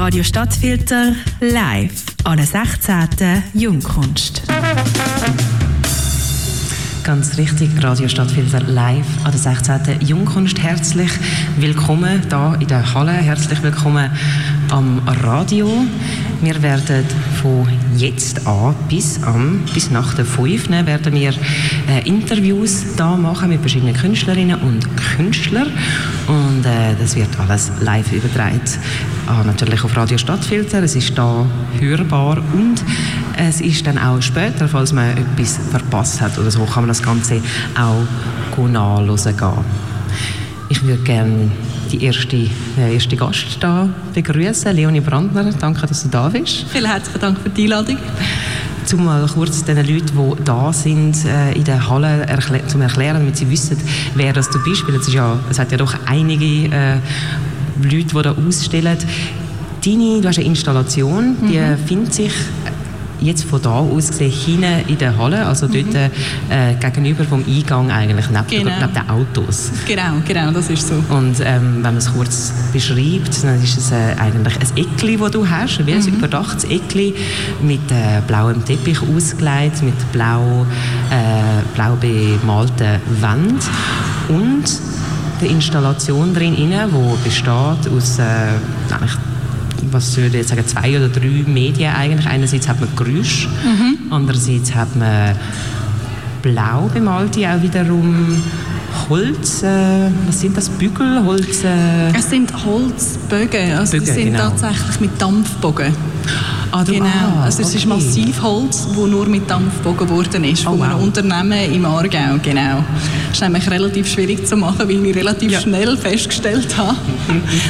Radio Stadtfilter live an der 16. Jungkunst. Ganz richtig, Radio Stadtfilter live an der 16. Jungkunst. Herzlich willkommen hier in der Halle, herzlich willkommen am Radio. Wir werden von jetzt an bis, an, bis nach der 5 werden wir äh, Interviews da machen mit verschiedenen Künstlerinnen und Künstlern und äh, das wird alles live übertragen. Ah, natürlich auf Radio Stadtfilter, es ist da hörbar und es ist dann auch später, falls man etwas verpasst hat oder so, kann man das Ganze auch nachhören gehen. Ich würde gerne die erste, äh, erste Gast da begrüßen, Leonie Brandner. Danke, dass du da bist. Vielen herzlichen Dank für die Einladung. Zum mal kurz den Leuten, die da sind äh, in der Halle, erklä zum erklären, damit sie wissen, wer das du bist. Weil es, ist ja, es hat ja doch einige äh, Leute, die da ausstellen. Deine, du hast eine Installation, die mhm. findet sich jetzt von da aus gesehen hinten in der Halle, also mhm. dort äh, gegenüber vom Eingang eigentlich, neben, genau. neben den Autos. Genau, genau, das ist so. Und ähm, wenn man es kurz beschreibt, dann ist es äh, eigentlich ein Eckli, das du hast, wie ein mhm. überdachtes Eckli mit äh, blauem Teppich ausgelegt, mit blau, äh, blau bemalten Wänden und der Installation drin, die besteht aus äh, was würde ich jetzt sagen, zwei oder drei Medien eigentlich. Einerseits hat man Geräusch, mhm. andererseits hat man blau bemalte auch wiederum Holz, äh, was sind das, Bügel, Holz? Äh es sind Holzbögen, also Bögen, die sind genau. tatsächlich mit Dampfbogen. Ah, genau, ah, also es ist Massivholz, das nur mit Dampf gebogen worden ist, oh, von einem wow. Unternehmen im Aargau, genau. Das ist nämlich relativ schwierig zu machen, weil ich relativ ja. schnell festgestellt habe,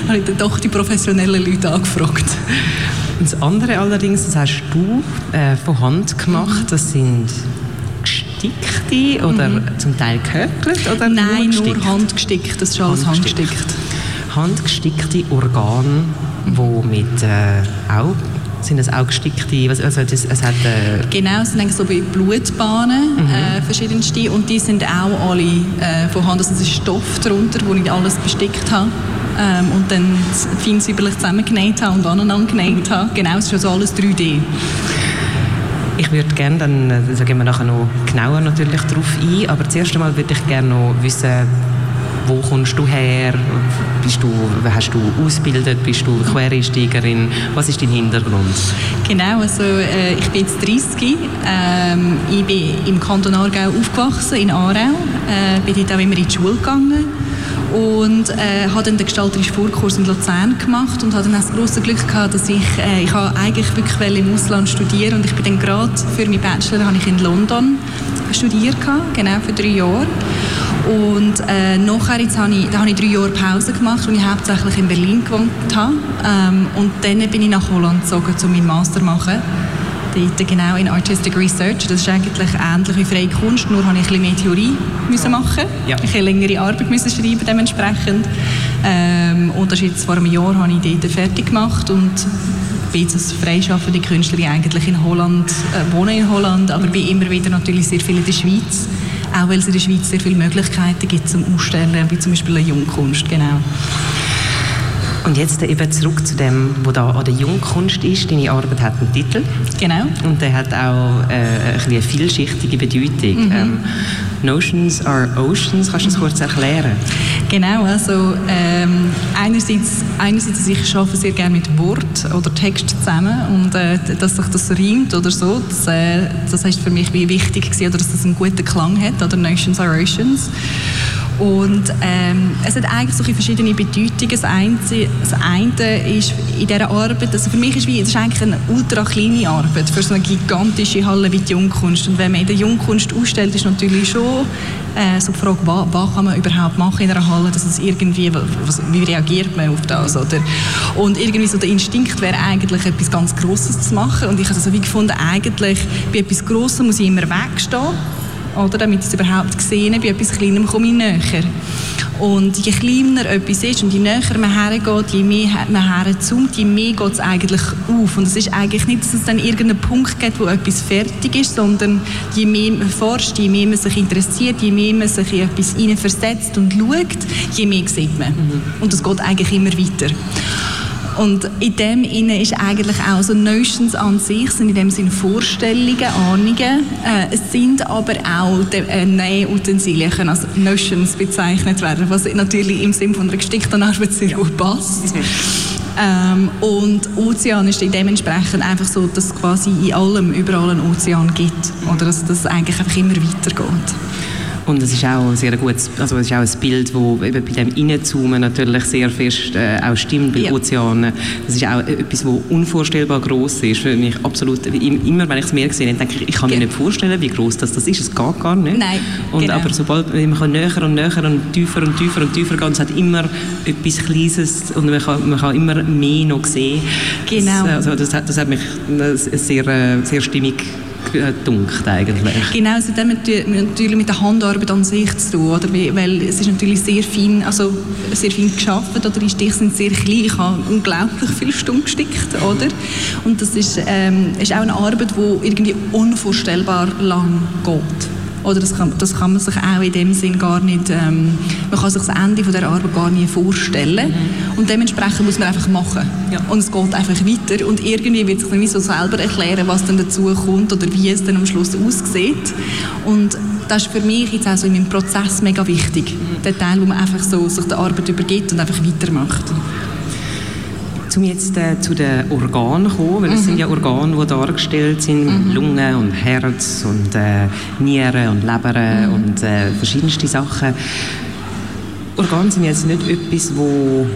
habe ich dann doch die professionellen Leute angefragt. das andere allerdings, das hast du äh, von Hand gemacht, das sind gestickte oder mhm. zum Teil gehökelt oder Nein, nur, nur handgestickt, das ist alles handgestickt. Handgestickte Organe, die mit äh, auch sind das auch gestickte, also das, es hat... Äh genau, es sind so wie Blutbahnen, mhm. äh, verschiedenste, und die sind auch alle äh, von Hand, also es ist Stoff darunter, wo ich alles bestickt habe. Ähm, und dann fein säuberlich zusammengenäht habe und aneinander genäht habe. Genau, es ist also alles 3D. Ich würde gerne, dann, da äh, gehen wir nachher noch genauer natürlich darauf ein, aber zuerst einmal würde ich gerne noch wissen, wo kommst du her? Bist du, hast du ausgebildet? Bist du Quereinsteigerin? Was ist dein Hintergrund? Genau, also äh, ich bin jetzt 30. Ähm, ich bin im Kanton Aargau aufgewachsen, in Aarau. Äh, bin dort auch immer in die Schule gegangen und äh, habe dann den gestalterischen Vorkurs in Luzern gemacht und hatte dann das große Glück gehabt, dass ich, äh, ich eigentlich wirklich im Ausland studieren und ich bin dann gerade für meinen Bachelor habe ich in London studiert genau für drei Jahre und äh, nachher jetzt habe ich, da habe ich drei Jahre Pause gemacht, wo ich hauptsächlich in Berlin gewohnt habe. Ähm, und dann bin ich nach Holland gezogen, um meinen Master zu machen. Dort genau in Artistic Research. Das ist eigentlich ähnlich wie freie Kunst, nur habe ich ein bisschen mehr Theorie müssen machen. Ja. Ich habe längere Arbeit müssen schreiben dementsprechend. Ähm, und das ist jetzt vor einem Jahr habe ich dort fertig gemacht und bin jetzt als freischaffende Künstlerin eigentlich in Holland, äh, wohne in Holland, aber bin immer wieder natürlich sehr viel in der Schweiz auch weil es in der Schweiz sehr viele Möglichkeiten gibt zum Ausstellen, wie zum Beispiel eine Jungkunst, genau. Und jetzt eben zurück zu dem, was da an der Jungkunst ist. Deine Arbeit hat einen Titel. Genau. Und der hat auch äh, ein eine vielschichtige Bedeutung. Mhm. Ähm, Notions are Oceans. Kannst du das kurz erklären? Genau, also ähm, einerseits, einerseits ich arbeite sehr gerne mit Wort oder Text zusammen und äh, dass sich das reimt oder so, das, äh, das ist für mich wie wichtig gewesen, oder dass das einen guten Klang hat, oder Notions are Oceans. Und ähm, es hat eigentlich so verschiedene Bedeutungen. Das eine, das eine ist in dieser Arbeit, also für mich ist ist eigentlich eine ultra kleine Arbeit für so eine gigantische Halle wie die Jungkunst. Und wenn man in der Jungkunst ausstellt, ist natürlich schon äh, so die Frage, was, was, kann man überhaupt machen in einer Halle, dass es irgendwie, was, wie reagiert man auf das, oder? Und irgendwie so der Instinkt wäre eigentlich etwas ganz Grosses zu machen. Und ich habe also wie gefunden, eigentlich bei etwas Grossem muss ich immer wegstehen oder, damit ich es überhaupt sehe. Bei etwas Kleinem komme ich näher. Und je kleiner etwas ist und je näher man hergeht, je mehr man herzoomt, je mehr geht es eigentlich auf. Und es ist eigentlich nicht, dass es dann irgendeinen Punkt gibt, wo etwas fertig ist, sondern je mehr man forscht, je mehr man sich interessiert, je mehr man sich in etwas versetzt und schaut, je mehr sieht man. Mhm. Und es geht eigentlich immer weiter. Und in dem inne ist eigentlich auch so Notions an sich, sind in dem Sinne Vorstellungen, Ahnungen. Äh, es sind aber auch äh, Nähutensilien, können als Notions bezeichnet werden, was natürlich im Sinne von einer gestickten Arbeit sehr gut passt. Ähm, und Ozean ist dementsprechend einfach so, dass es quasi in allem überall einen Ozean gibt. Oder dass das eigentlich einfach immer weitergeht. Und es ist auch sehr gutes, also es ist auch ein Bild, das eben bei dem Innenzoomen natürlich sehr fest äh, auch stimmt bei ja. Ozeanen. Das ist auch etwas, was unvorstellbar groß ist für mich absolut. Immer wenn ich es mehr sehe, denke ich, ich kann mir nicht vorstellen, wie groß das, das ist. Es geht gar nicht. Nein, und genau. aber sobald man kann näher und näher und tiefer und tiefer und tiefer gehen, es hat immer etwas Kleines und man kann, man kann immer mehr noch sehen. Genau. Das, also das, hat, das hat mich sehr, äh, sehr stimmig gedunkt eigentlich. Genau, es hat natürlich mit der Handarbeit an sich zu tun, oder? weil es ist natürlich sehr fein, also sehr fein geschaffen, oder die Stiche sind sehr klein, ich habe unglaublich viel Stunden gestickt, oder? Und das ist, ähm, ist auch eine Arbeit, die irgendwie unvorstellbar lang geht. Oder das kann, das kann man sich auch in dem Sinn gar nicht, ähm, man kann sich das Ende von der Arbeit gar nicht vorstellen. Mhm. Und dementsprechend muss man einfach machen. Ja. Und es geht einfach weiter. Und irgendwie wird sich so selber erklären, was dann dazu kommt oder wie es dann am Schluss aussieht. Und das ist für mich jetzt auch so in meinem Prozess mega wichtig. Mhm. Der Teil, wo man einfach so sich der Arbeit übergibt und einfach weitermacht. Um jetzt äh, zu den Organen zu kommen, weil mhm. es sind ja Organe, die dargestellt sind, mhm. Lunge und Herz und äh, Nieren und Leber mhm. und äh, verschiedenste Sachen. Organe sind jetzt nicht etwas, wo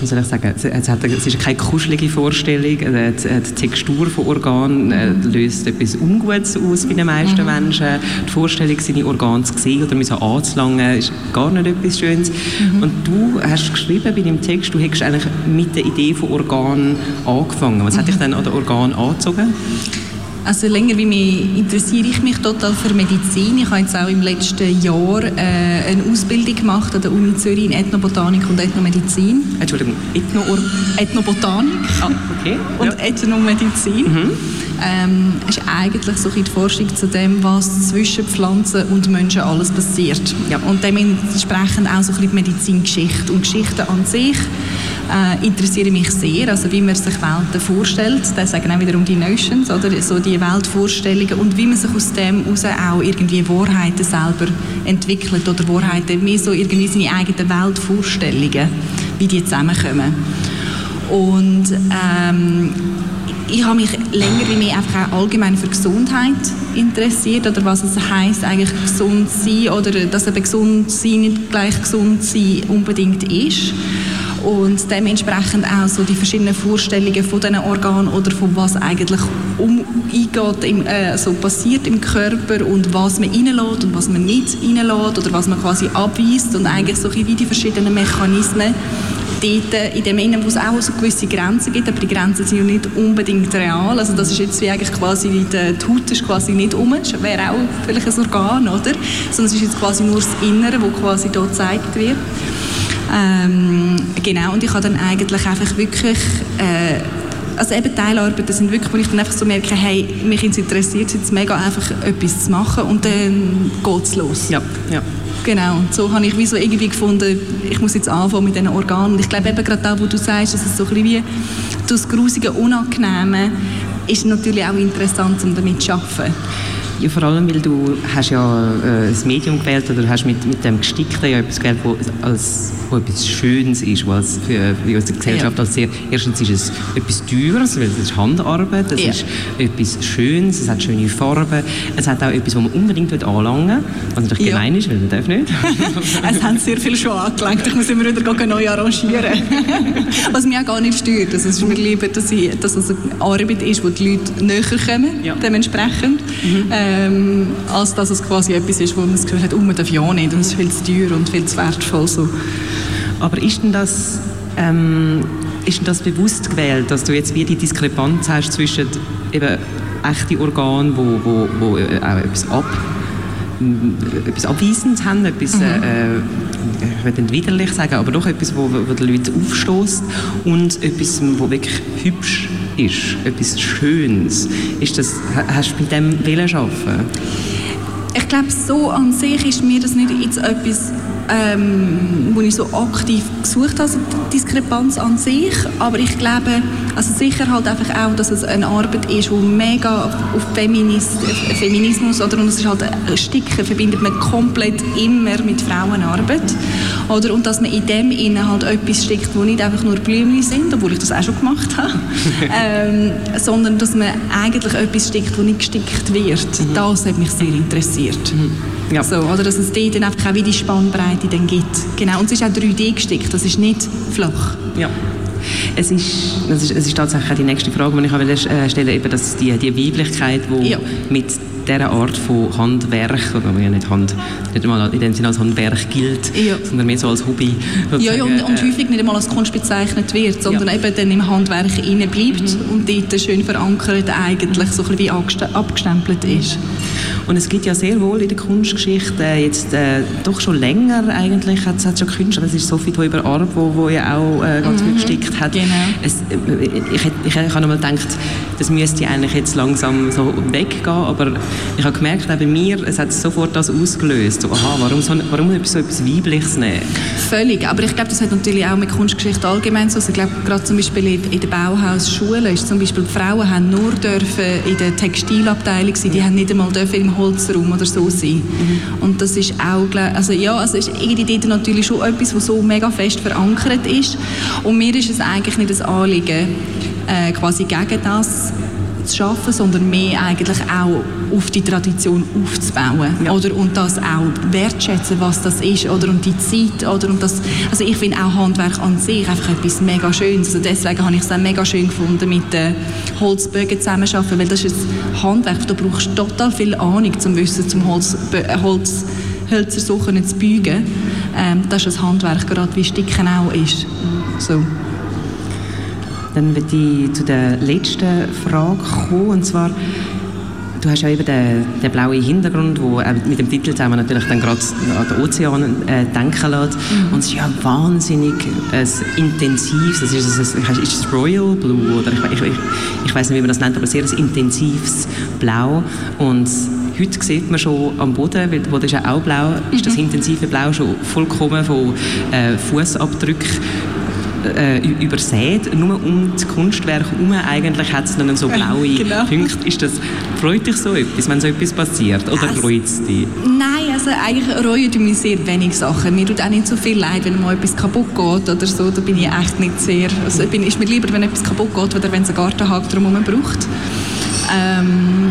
wie soll ich sagen, es, hat, es ist keine kuschelige Vorstellung. Äh, die, Textur von Organen äh, löst etwas Ungutes aus bei den meisten mhm. Menschen. Die Vorstellung, seine Organe zu sehen oder so anzulangen, ist gar nicht etwas Schönes. Mhm. Und du hast geschrieben bei deinem Text, du hättest eigentlich mit der Idee von Organen angefangen. Was mhm. hat dich dann an den Organen angezogen? Also länger wie mich interessiere ich mich total für Medizin. Ich habe jetzt auch im letzten Jahr äh, eine Ausbildung gemacht an der Uni Zürich in Ethnobotanik und Ethnomedizin. Entschuldigung, Ethno Ethnobotanik ah, okay. und ja. Ethnomedizin. Mhm. Ähm, ist eigentlich so die Forschung zu dem, was zwischen Pflanzen und Menschen alles passiert. Ja. Und dementsprechend auch so ein bisschen die Medizingeschichte und Geschichte an sich äh, interessieren mich sehr, also wie man sich Welten vorstellt. Das sagen auch wiederum die Notions, oder? So die Weltvorstellungen und wie man sich aus dem heraus auch irgendwie Wahrheiten selber entwickelt oder Wahrheiten, mehr so irgendwie seine eigenen Weltvorstellungen, wie die zusammenkommen. Und ähm, ich habe mich länger wie mehr einfach auch allgemein für Gesundheit interessiert oder was es heißt eigentlich gesund sein oder dass eben gesund sein nicht gleich gesund sein unbedingt ist und dementsprechend auch so die verschiedenen Vorstellungen von diesen Organen oder von was eigentlich um eingeht, im, äh, so passiert im Körper und was man reinlässt und was man nicht reinlässt oder was man quasi abweist und eigentlich so wie die verschiedenen Mechanismen dort in dem Innen, wo es auch so gewisse Grenzen gibt, aber die Grenzen sind ja nicht unbedingt real. Also das ist jetzt wie eigentlich quasi, die, die Haut ist quasi nicht um, das wäre auch vielleicht ein Organ, oder? Sondern es ist jetzt quasi nur das Innere, wo quasi dort gezeigt wird. Ähm, genau, und ich habe dann eigentlich einfach wirklich... Äh, also eben Teilarbeiten sind wirklich, wo ich dann einfach so merke, hey, mich interessiert es jetzt mega einfach etwas zu machen und dann geht es los. Ja, ja. Genau, und so habe ich wie so irgendwie gefunden, ich muss jetzt anfangen mit diesen Organen. Und ich glaube eben gerade da, wo du sagst, dass es so ein bisschen wie das Grusige, Unangenehme ist natürlich auch interessant, um damit zu arbeiten. Ja, vor allem, weil du hast ja äh, ein Medium gewählt oder hast mit, mit dem Gestickten ja etwas gewählt, wo, als, wo etwas Schönes ist, was für, für unsere Gesellschaft ja. als sehr, erstens ist es etwas Teures, weil es ist Handarbeit, es ja. ist etwas Schönes, es hat schöne Farben, es hat auch etwas, was man unbedingt anlangen will, was natürlich ja. gemein ist, weil man darf nicht. es haben sehr viel schon angelangt, ich muss immer wieder neu arrangieren. was mich auch gar nicht stört, also es ist mir lieber, dass, ich, dass es eine Arbeit ist, wo die Leute näher kommen, ja. dementsprechend. Mhm. Äh, ähm, als dass es quasi etwas ist, wo man das Gefühl hat, oh, man darf ja nicht und es ist viel zu teuer und viel zu wertvoll. So. Aber ist denn das, ähm, ist denn das bewusst gewählt, dass du jetzt wie die Diskrepanz hast zwischen eben echten Organen, wo, wo, wo äh, auch etwas ab etwas Abweisendes haben, etwas, mhm. äh, ich will nicht widerlich sagen, aber doch etwas, wo, wo die Leute aufstößt und etwas, wo wirklich hübsch ist, etwas Schönes. Ist das, hast du mit dem Willen arbeiten? Ich glaube, so an sich ist mir das nicht jetzt etwas ähm, wo ich so aktiv gesucht habe, also die Diskrepanz an sich. Aber ich glaube, also sicher halt einfach auch, dass es eine Arbeit ist, die mega auf Feminis Feminismus oder und es ist halt ein Sticken verbindet man komplett immer mit Frauenarbeit oder und dass man in dem innen halt etwas steckt, wo nicht einfach nur Blümchen sind, obwohl ich das auch schon gemacht habe, ähm, sondern dass man eigentlich etwas steckt, wo nicht gestickt wird. Mhm. Das hat mich sehr interessiert. Mhm. Ja. So, oder dass es dort dann einfach auch wie die Spannbreite dann gibt. Genau. Und es ist auch 3D gestickt, das ist nicht flach. Ja. Es ist, es ist, es ist tatsächlich die nächste Frage, die ich äh, stellen wollte, dass die, die Weiblichkeit, die ja. mit dieser Art von Handwerk, oder ja nicht, Hand, nicht einmal in dem Sinne als Handwerk gilt, ja. sondern mehr so als Hobby. Ja, ja, und, und äh, häufig nicht einmal als Kunst bezeichnet wird, sondern ja. eben dann im Handwerk innen bleibt mhm. und dort schön verankert eigentlich so ein bisschen wie abgestempelt ist. Und es gibt ja sehr wohl in der Kunstgeschichte äh, jetzt äh, doch schon länger eigentlich hat es schon Künstler, es ist Sophie Teuber Arp, wo, wo ja auch äh, ganz mhm. viel gestickt hat. Genau. Es, äh, ich, ich, ich, habe mal gedacht, das müsste eigentlich jetzt langsam so weggehen, aber ich habe gemerkt, auch bei mir, es hat sofort das ausgelöst. So, aha, warum, so, warum so etwas Weibliches nehmen? Völlig, aber ich glaube, das hat natürlich auch mit Kunstgeschichte allgemein so. Also ich glaube, gerade zum Beispiel in der Bauhausschule ist zum Beispiel, die Frauen haben nur dürfen in der Textilabteilung sein, die haben nicht einmal dürfen im Holzraum oder so sein. Mhm. Und das ist auch, also ja, also ist irgendwie dort natürlich schon etwas, was so mega fest verankert ist. Und mir ist es eigentlich nicht das Anliegen, äh, quasi gegen das zu schaffen, sondern mehr eigentlich auch auf die Tradition aufzubauen ja. oder und das auch wertschätzen, was das ist oder und die Zeit oder und das, also ich finde auch Handwerk an sich einfach etwas mega Schönes, also deswegen habe ich es auch mega schön gefunden mit den Holzbögen zusammenarbeiten, weil das ist ein Handwerk, da brauchst du total viel Ahnung zum Wissen zum Holz, Holz Hölzer so zu biegen. Ähm, das ist ein Handwerk, gerade wie Sticken auch ist. So. Dann würde ich zu der letzten Frage kommen, und zwar Du hast ja eben den, den blauen Hintergrund, wo mit dem Titel zusammen natürlich dann gerade an den Ozean äh, denken lässt. Mhm. Und es ist ja wahnsinnig äh, intensiv. Das ist, das, ist es Royal Blue oder ich, ich, ich, weiß nicht, wie man das nennt, aber sehr ein intensives Blau. Und heute sieht man schon am Boden, wo das ist ja auch blau, ist das mhm. intensive Blau schon vollkommen von äh, Fußabdrücken äh, übersät. Nur um das Kunstwerk herum eigentlich hat es dann so blaue genau. Punkte. Ist das, freut dich so etwas, wenn so etwas passiert? Oder also, freut es dich? Nein, also eigentlich reuen mich sehr wenig Sachen. Mir tut auch nicht so viel leid, wenn mal etwas kaputt geht oder so. Da bin ich echt nicht sehr... Also bin, ist mir lieber, wenn etwas kaputt geht, oder wenn es einen Gartenhaken drumherum braucht. Ähm,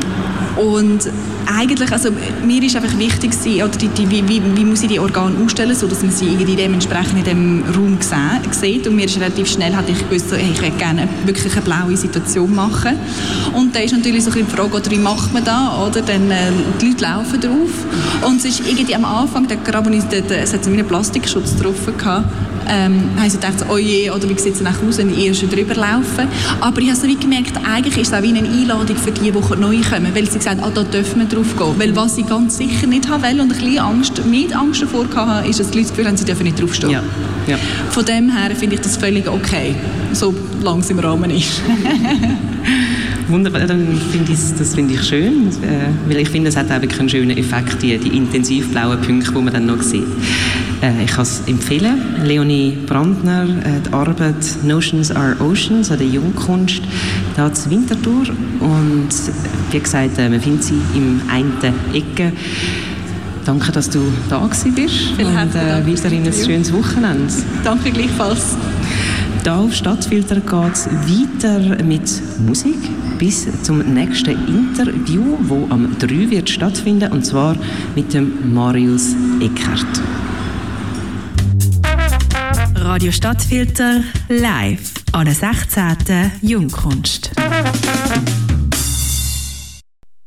und eigentlich, also mir ist einfach wichtig oder die, die, wie, wie, wie, muss ich die Organe ausstellen, so dass man sie irgendwie dementsprechend in dem Raum sieht. Und mir ist relativ schnell, hatte ich gewusst, ich würde gerne wirklich eine blaue Situation machen. Und da ist natürlich so ein die Frage, oder wie macht man das, oder? Dann, äh, die Leute laufen drauf. Und es ist irgendwie am Anfang, da, gerade, es hat so einen Plastikschutz drauf gehabt, ähm, haben sie gedacht, oh je, oder wie sieht es aus, wenn die erst drüber laufen. Aber ich habe so wie gemerkt, eigentlich ist es auch wie eine Einladung für die, die neu kommen, weil sie gesagt haben, ah, da dürfen wir drauf gehen. Weil was sie ganz sicher nicht haben wollen und ein bisschen Angst, mit Angst davor hatten, ist, dass die Leute das Gefühl haben, sie dürfen nicht draufstehen. Ja. Ja. Von dem her finde ich das völlig okay, solange es im Rahmen ist. Wunderbar, dann finde ich, das finde ich schön, äh, weil ich finde, es hat auch einen schönen Effekt, die, die intensiv blauen Punkte, die man dann noch sieht. Äh, ich kann es empfehlen. Leonie Brandner, äh, die Arbeit Notions are Oceans an der Jungkunst, da zu Winterthur. Und wie gesagt, äh, man findet sie im einen Ecke. Danke, dass du da bist. Vielen und äh, weiterhin ein schönes Wochenende. Danke gleichfalls. Hier auf Stadtfilter geht es weiter mit Musik bis zum nächsten Interview, wo am 3 wird stattfinden und zwar mit dem Marius Eckert. Radio Stadtfilter live an der 16. Jungkunst.